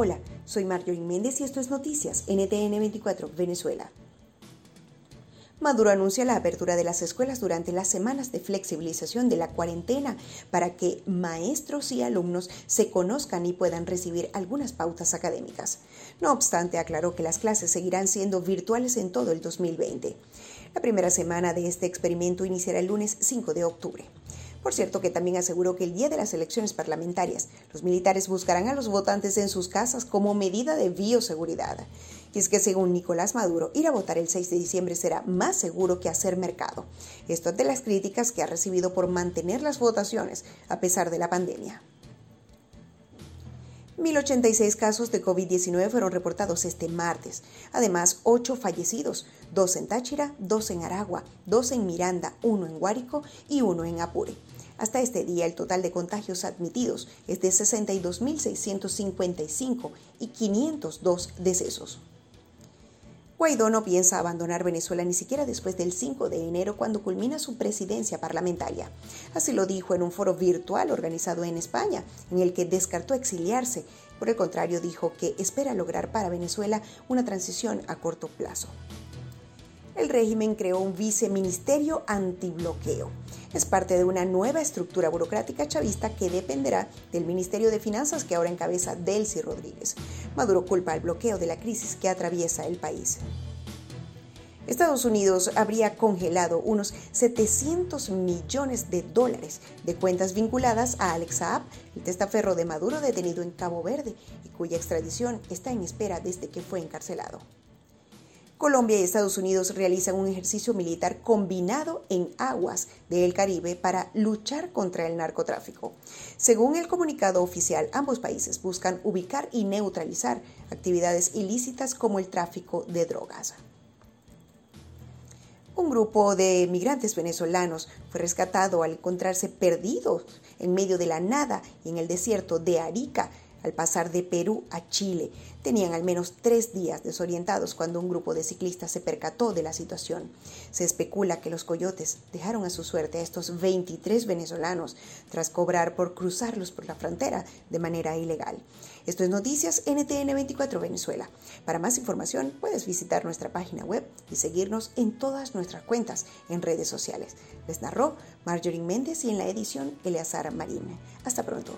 Hola, soy Marjorie Méndez y esto es Noticias NTN 24 Venezuela. Maduro anuncia la apertura de las escuelas durante las semanas de flexibilización de la cuarentena para que maestros y alumnos se conozcan y puedan recibir algunas pautas académicas. No obstante, aclaró que las clases seguirán siendo virtuales en todo el 2020. La primera semana de este experimento iniciará el lunes 5 de octubre. Por cierto, que también aseguró que el día de las elecciones parlamentarias, los militares buscarán a los votantes en sus casas como medida de bioseguridad. Y es que según Nicolás Maduro, ir a votar el 6 de diciembre será más seguro que hacer mercado. Esto de las críticas que ha recibido por mantener las votaciones a pesar de la pandemia. 1.086 casos de COVID-19 fueron reportados este martes. Además, 8 fallecidos, 2 en Táchira, 2 en Aragua, 2 en Miranda, 1 en Guárico y 1 en Apure. Hasta este día, el total de contagios admitidos es de 62.655 y 502 decesos. Guaidó no piensa abandonar Venezuela ni siquiera después del 5 de enero cuando culmina su presidencia parlamentaria. Así lo dijo en un foro virtual organizado en España, en el que descartó exiliarse. Por el contrario, dijo que espera lograr para Venezuela una transición a corto plazo el régimen creó un viceministerio antibloqueo. Es parte de una nueva estructura burocrática chavista que dependerá del Ministerio de Finanzas que ahora encabeza Delcy Rodríguez. Maduro culpa al bloqueo de la crisis que atraviesa el país. Estados Unidos habría congelado unos 700 millones de dólares de cuentas vinculadas a Alex Saab, el testaferro de Maduro detenido en Cabo Verde y cuya extradición está en espera desde que fue encarcelado. Colombia y Estados Unidos realizan un ejercicio militar combinado en aguas del Caribe para luchar contra el narcotráfico. Según el comunicado oficial, ambos países buscan ubicar y neutralizar actividades ilícitas como el tráfico de drogas. Un grupo de migrantes venezolanos fue rescatado al encontrarse perdidos en medio de la nada en el desierto de Arica al pasar de Perú a Chile. Tenían al menos tres días desorientados cuando un grupo de ciclistas se percató de la situación. Se especula que los coyotes dejaron a su suerte a estos 23 venezolanos tras cobrar por cruzarlos por la frontera de manera ilegal. Esto es Noticias NTN 24 Venezuela. Para más información puedes visitar nuestra página web y seguirnos en todas nuestras cuentas en redes sociales. Les narró Marjorie Méndez y en la edición Eleazar Marín. Hasta pronto.